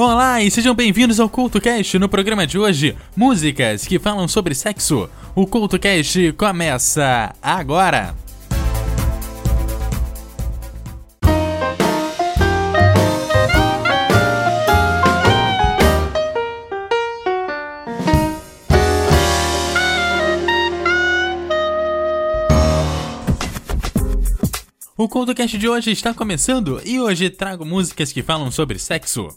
Olá e sejam bem-vindos ao CultoCast. No programa de hoje, músicas que falam sobre sexo. O CultoCast começa agora. O CultoCast de hoje está começando e hoje trago músicas que falam sobre sexo.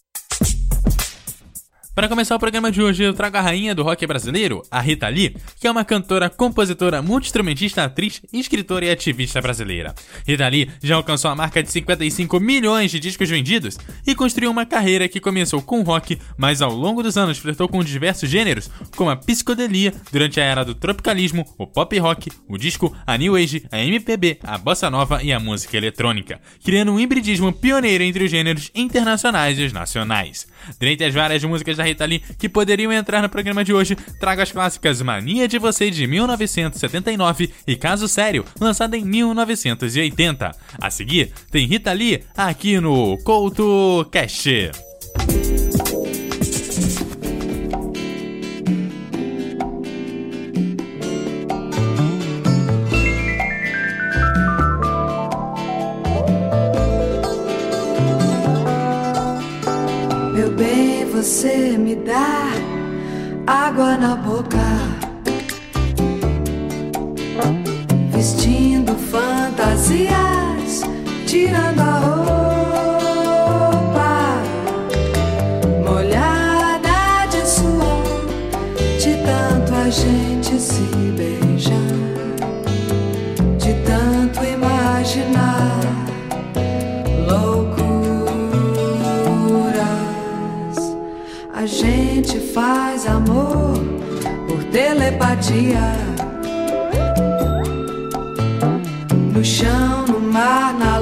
Para começar o programa de hoje, eu trago a rainha do rock brasileiro, a Rita Lee, que é uma cantora, compositora, multi-instrumentista, atriz, escritora e ativista brasileira. Rita Lee já alcançou a marca de 55 milhões de discos vendidos e construiu uma carreira que começou com rock, mas ao longo dos anos flertou com diversos gêneros, como a psicodelia durante a era do tropicalismo, o pop rock, o disco, a new age, a MPB, a bossa nova e a música eletrônica, criando um hibridismo pioneiro entre os gêneros internacionais e os nacionais. Dentre as várias músicas da Rita Lee que poderiam entrar no programa de hoje, trago as clássicas Mania de Você de 1979 e Caso Sério, lançada em 1980. A seguir, tem Rita Lee aqui no Couto Cast. Você me dá água na boca, vestindo fantasias, tirando a roupa, telepatia. No chão, no mar, na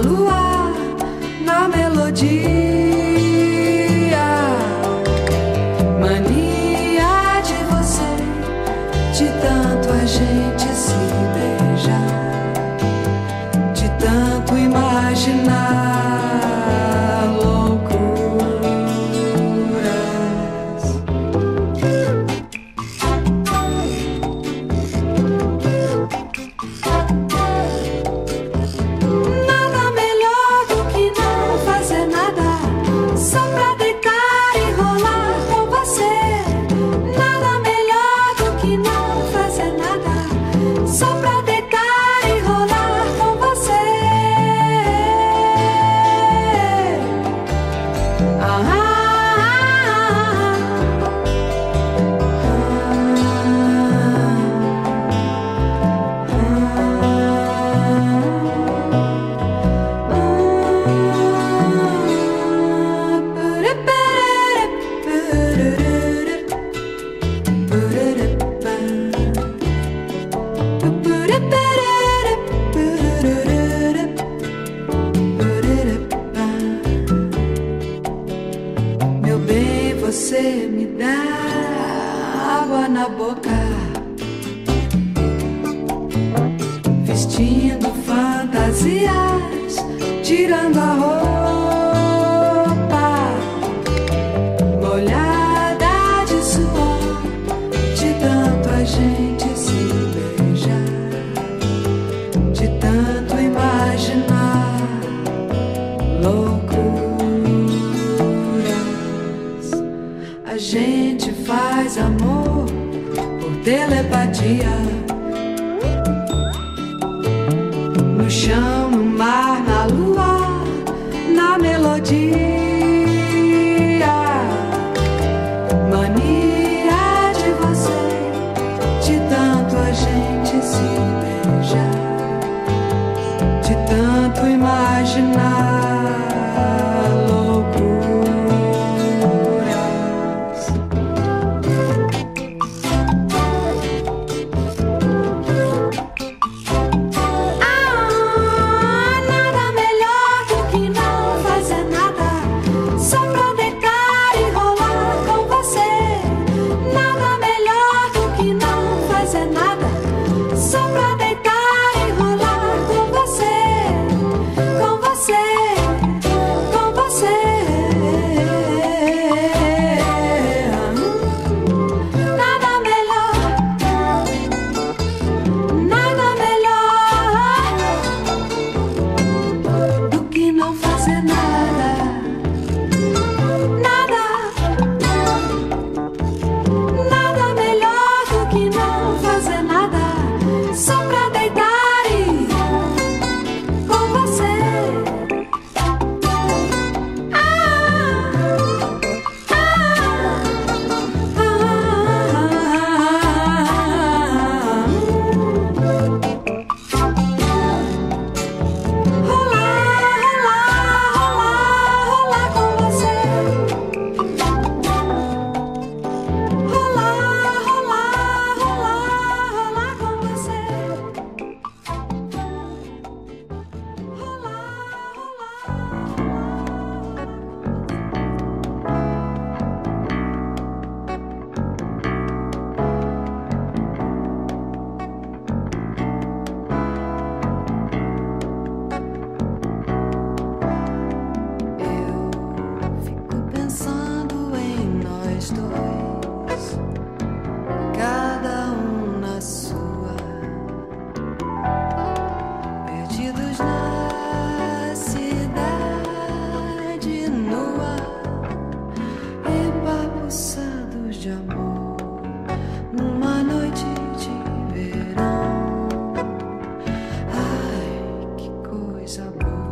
blue.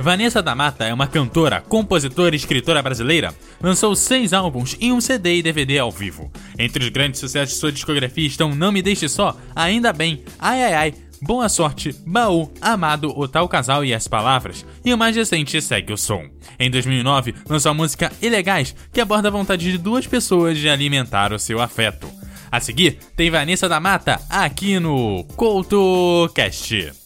Vanessa da Mata é uma cantora, compositora e escritora brasileira. Lançou seis álbuns e um CD e DVD ao vivo. Entre os grandes sucessos de sua discografia estão Não Me Deixe Só, Ainda Bem, Ai Ai Ai, Boa Sorte, Baú, Amado, O Tal Casal e As Palavras, e o mais recente Segue o Som. Em 2009, lançou a música Ilegais, que aborda a vontade de duas pessoas de alimentar o seu afeto. A seguir, tem Vanessa da Mata aqui no CoutoCast.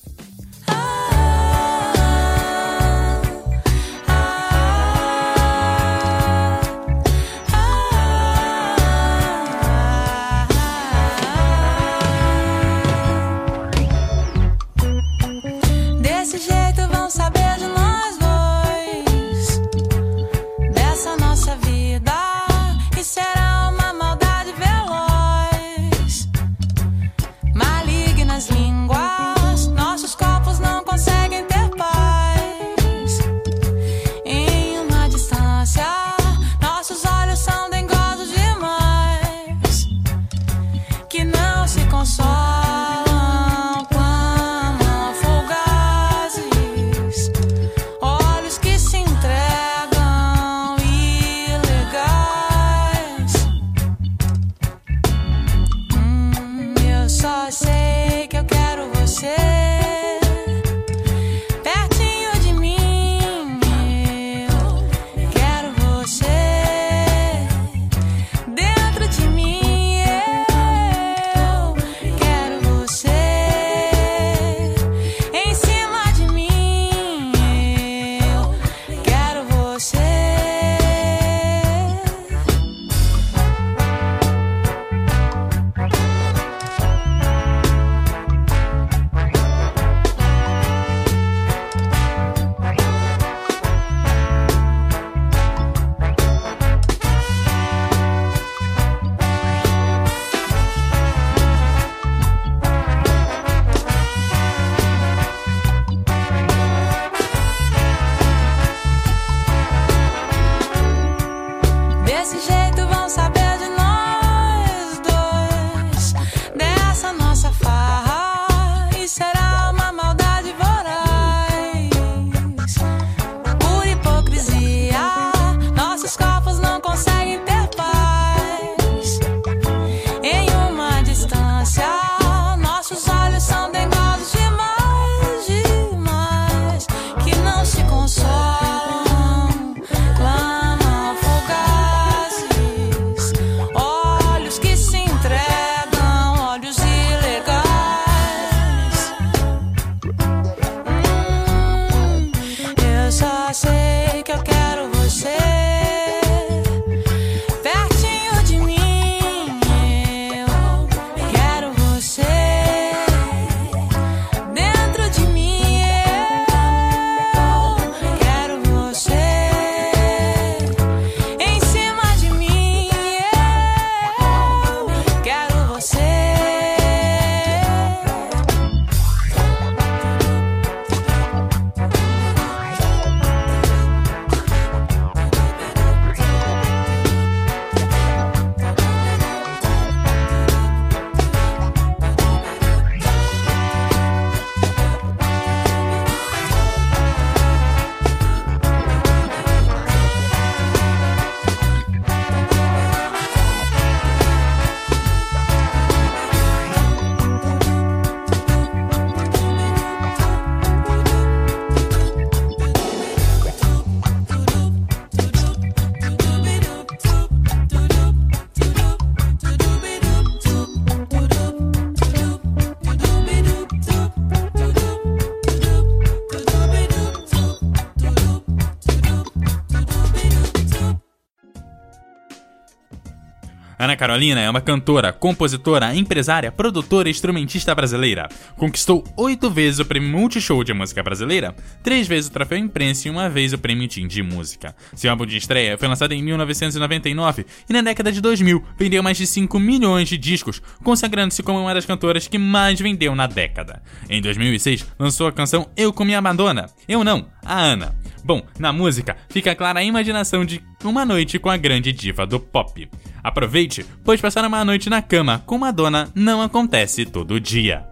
Ana Carolina é uma cantora, compositora, empresária, produtora e instrumentista brasileira. Conquistou oito vezes o prêmio Multishow de Música Brasileira, três vezes o troféu Imprensa e uma vez o prêmio Tim de Música. Seu álbum de estreia foi lançado em 1999 e na década de 2000 vendeu mais de 5 milhões de discos, consagrando-se como uma das cantoras que mais vendeu na década. Em 2006, lançou a canção Eu com Minha Madonna. Eu não, a Ana. Bom, na música fica clara a imaginação de uma noite com a grande diva do pop. Aproveite, pois passar uma noite na cama com Madonna não acontece todo dia.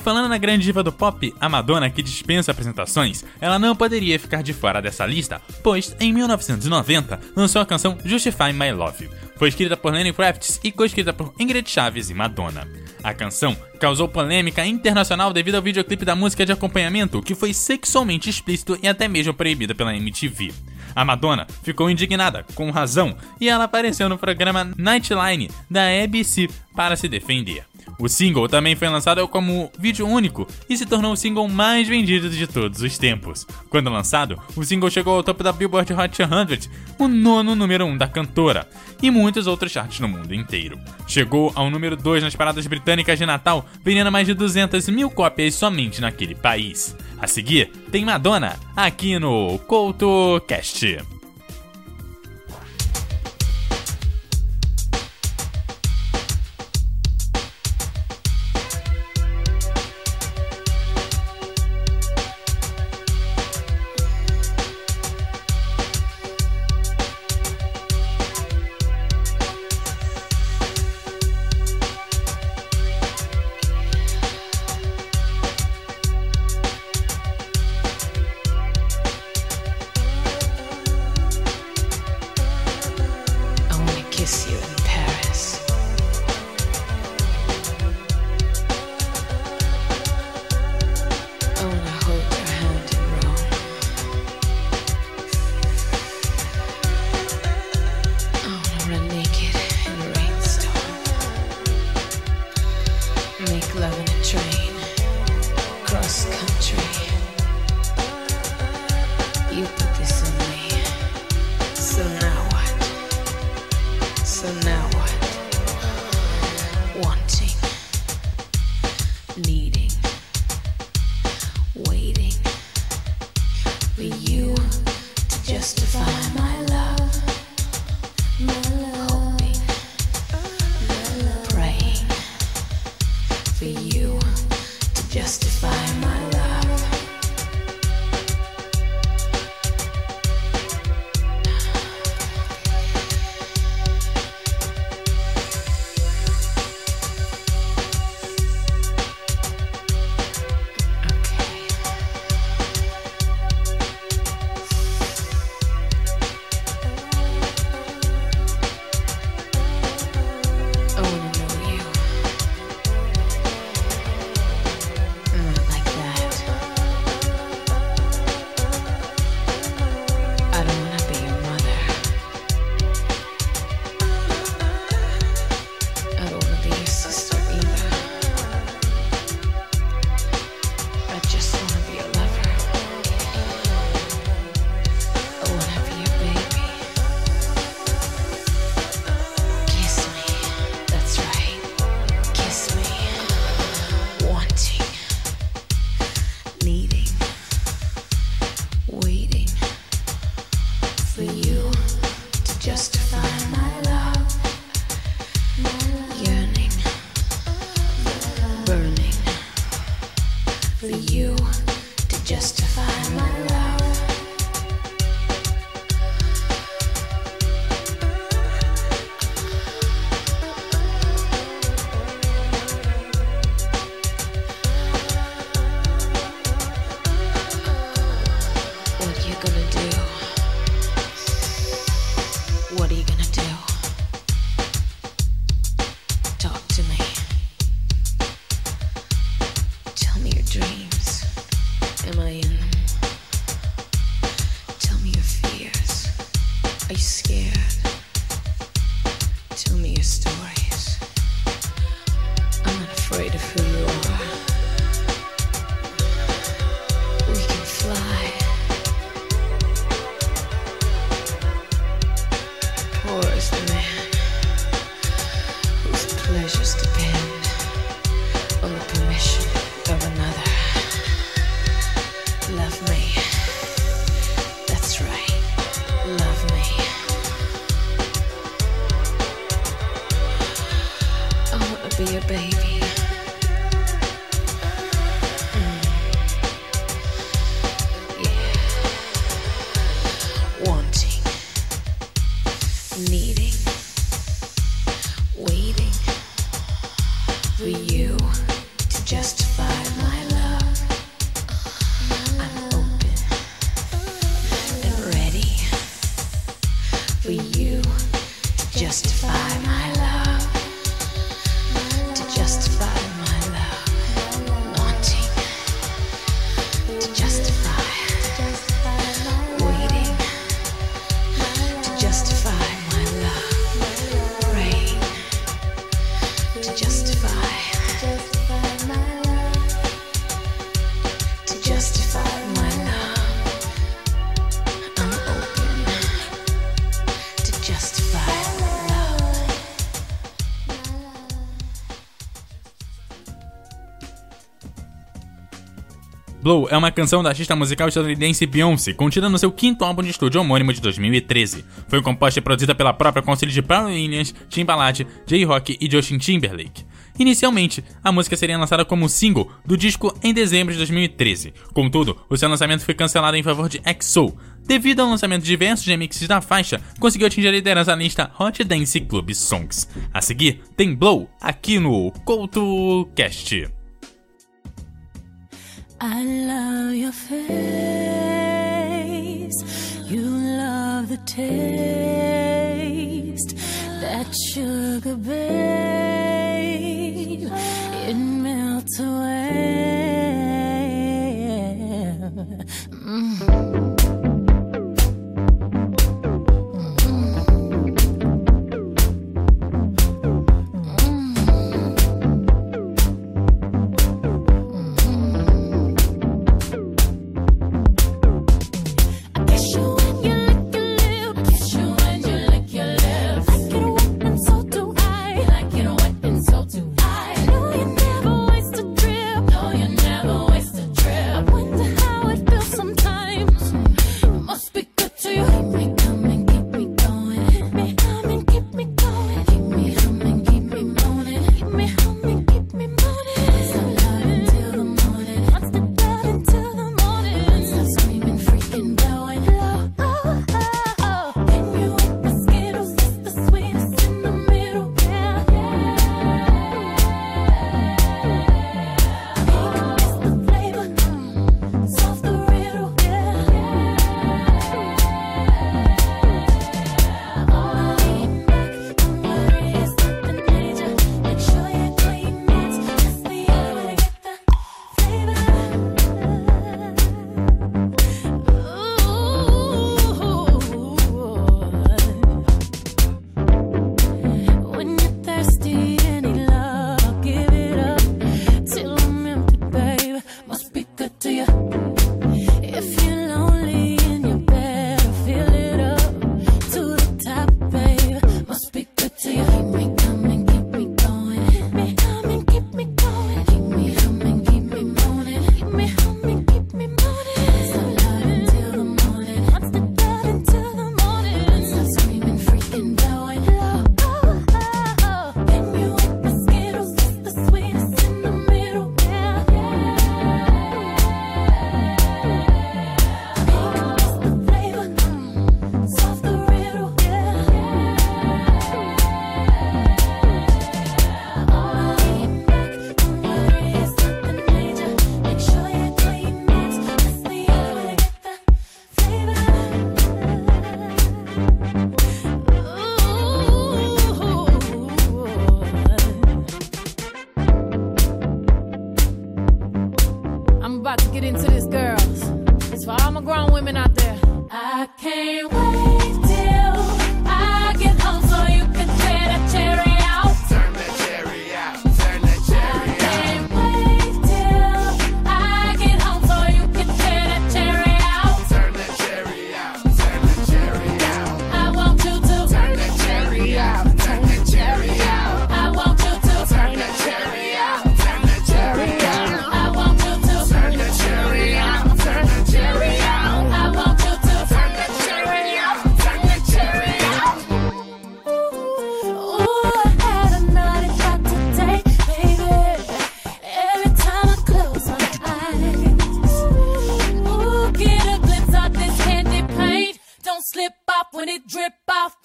E falando na grande diva do pop, a Madonna, que dispensa apresentações, ela não poderia ficar de fora dessa lista, pois em 1990 lançou a canção Justify My Love. Foi escrita por Lenny Kravitz e coescrita por Ingrid Chaves e Madonna. A canção causou polêmica internacional devido ao videoclipe da música de acompanhamento, que foi sexualmente explícito e até mesmo proibida pela MTV. A Madonna ficou indignada, com razão, e ela apareceu no programa Nightline da ABC para se defender. O single também foi lançado como vídeo único e se tornou o single mais vendido de todos os tempos. Quando lançado, o single chegou ao topo da Billboard Hot 100, o nono número 1 da cantora, e muitos outros charts no mundo inteiro. Chegou ao número 2 nas paradas britânicas de Natal, vendendo mais de 200 mil cópias somente naquele país. A seguir, tem Madonna aqui no CoutoCast. Blow é uma canção da artista musical estadunidense Beyoncé, contida no seu quinto álbum de estúdio homônimo de 2013. Foi composta e produzida pela própria auxílio de Pharrell Williams, Timbaland, J-Rock e Justin Timberlake. Inicialmente, a música seria lançada como single do disco em dezembro de 2013. Contudo, o seu lançamento foi cancelado em favor de XO. Devido ao lançamento de diversos remixes da faixa, conseguiu atingir a liderança na lista Hot Dance Club Songs. A seguir, tem Blow aqui no CoutoCast. I love your face. You love the taste. That sugar, babe. It melts away.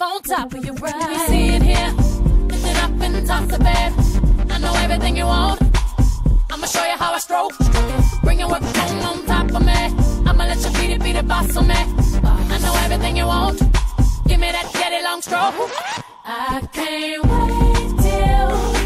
On top of your eyes. You see it here, lift it up and toss it back. I know everything you want. I'ma show you how I stroke. Bring your work home on top of me. I'ma let you beat it, beat it, boss on me. I know everything you want. Give me that daddy long stroke. I can't wait till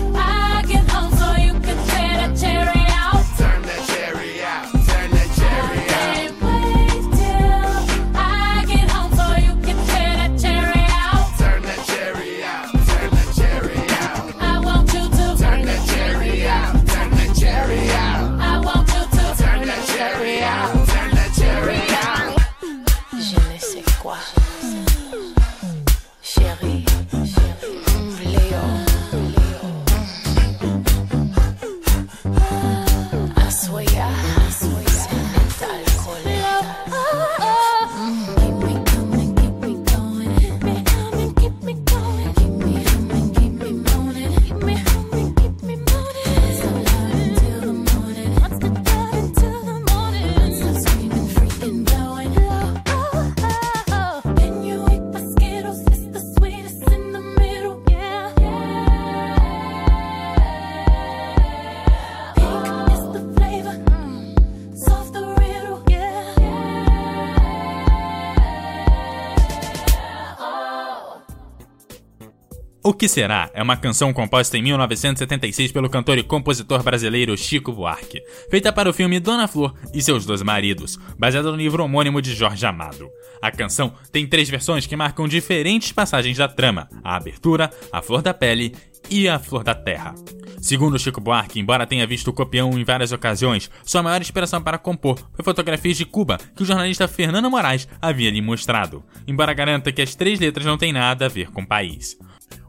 O Que Será é uma canção composta em 1976 pelo cantor e compositor brasileiro Chico Buarque, feita para o filme Dona Flor e seus Dois Maridos, baseado no livro homônimo de Jorge Amado. A canção tem três versões que marcam diferentes passagens da trama: a abertura, a flor da pele e a flor da terra. Segundo Chico Buarque, embora tenha visto o copião em várias ocasiões, sua maior inspiração para compor foi fotografias de Cuba que o jornalista Fernando Moraes havia lhe mostrado, embora garanta que as três letras não têm nada a ver com o país.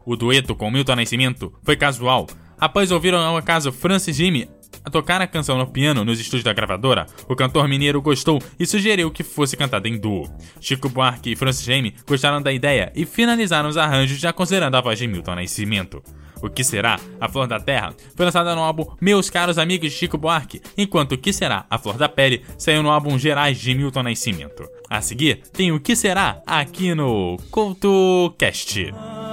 O dueto com Milton Nascimento foi casual. Após ouvir ao acaso Francis Jimmy a tocar a canção no piano nos estúdios da gravadora, o cantor mineiro gostou e sugeriu que fosse cantada em duo. Chico Buarque e Francis Jamie gostaram da ideia e finalizaram os arranjos já considerando a voz de Milton Nascimento. O Que Será, A Flor da Terra, foi lançada no álbum Meus Caros Amigos de Chico Buarque, enquanto O Que Será, A Flor da Pele saiu no álbum Gerais de Milton Nascimento. A seguir, tem O Que Será aqui no CoutoCast. O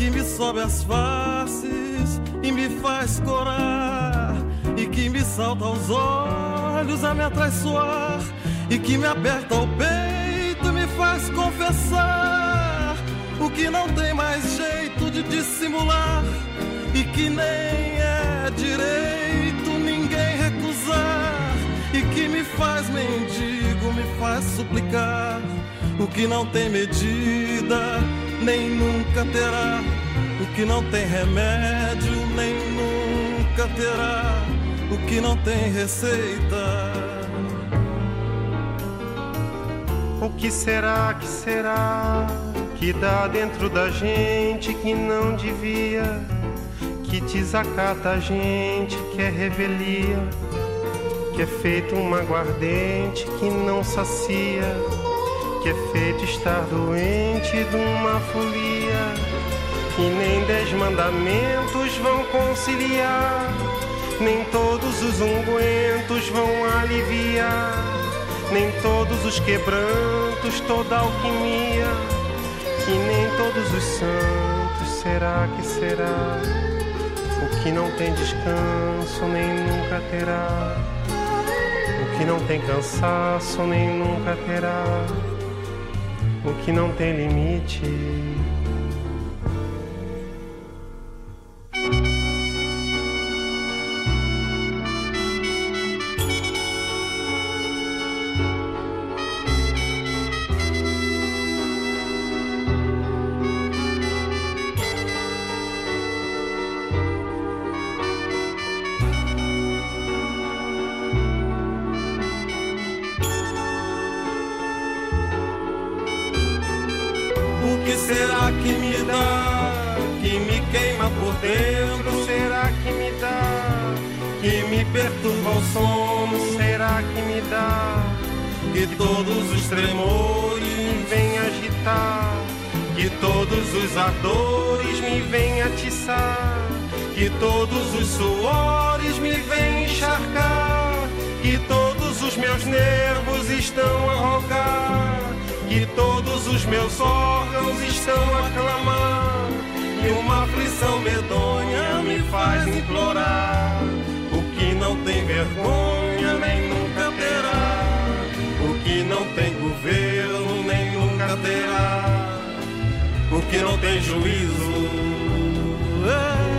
que me sobe as faces e me faz corar. E que me salta aos olhos a me atraiçoar. E que me aperta o peito e me faz confessar. O que não tem mais jeito de dissimular e que nem é direito ninguém recusar e que me faz mendigo, me faz suplicar o que não tem medida, nem nunca terá, o que não tem remédio, nem nunca terá, o que não tem receita. O que será, que será, que dá dentro da gente que não devia, que desacata a gente, que é revelia, que é feito um aguardente que não sacia, que é feito estar doente de uma folia, que nem dez mandamentos vão conciliar, nem todos os ungüentos vão aliviar, nem todos os quebrantos, toda alquimia e nem todos os santos, será que será? O que não tem descanso nem nunca terá. O que não tem cansaço nem nunca terá. O que não tem limite. Todos os ardores Me vem atiçar. Que todos os suores Me vem encharcar. Que todos os meus nervos estão a rogar Que todos os meus órgãos estão a clamar E uma aflição medonha me faz implorar O que não tem vergonha nem nunca terá O que não tem governo nem nunca terá O que não tem juízo é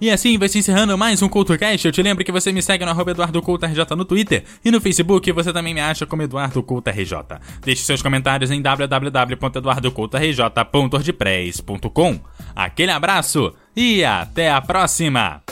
E assim vai se encerrando mais um CultoCast. Eu te lembro que você me segue no arroba EduardoCultoRJ no Twitter e no Facebook você também me acha como EduardoCultoRJ. Deixe seus comentários em www.eduardocultorj.wordpress.com. Aquele abraço e até a próxima!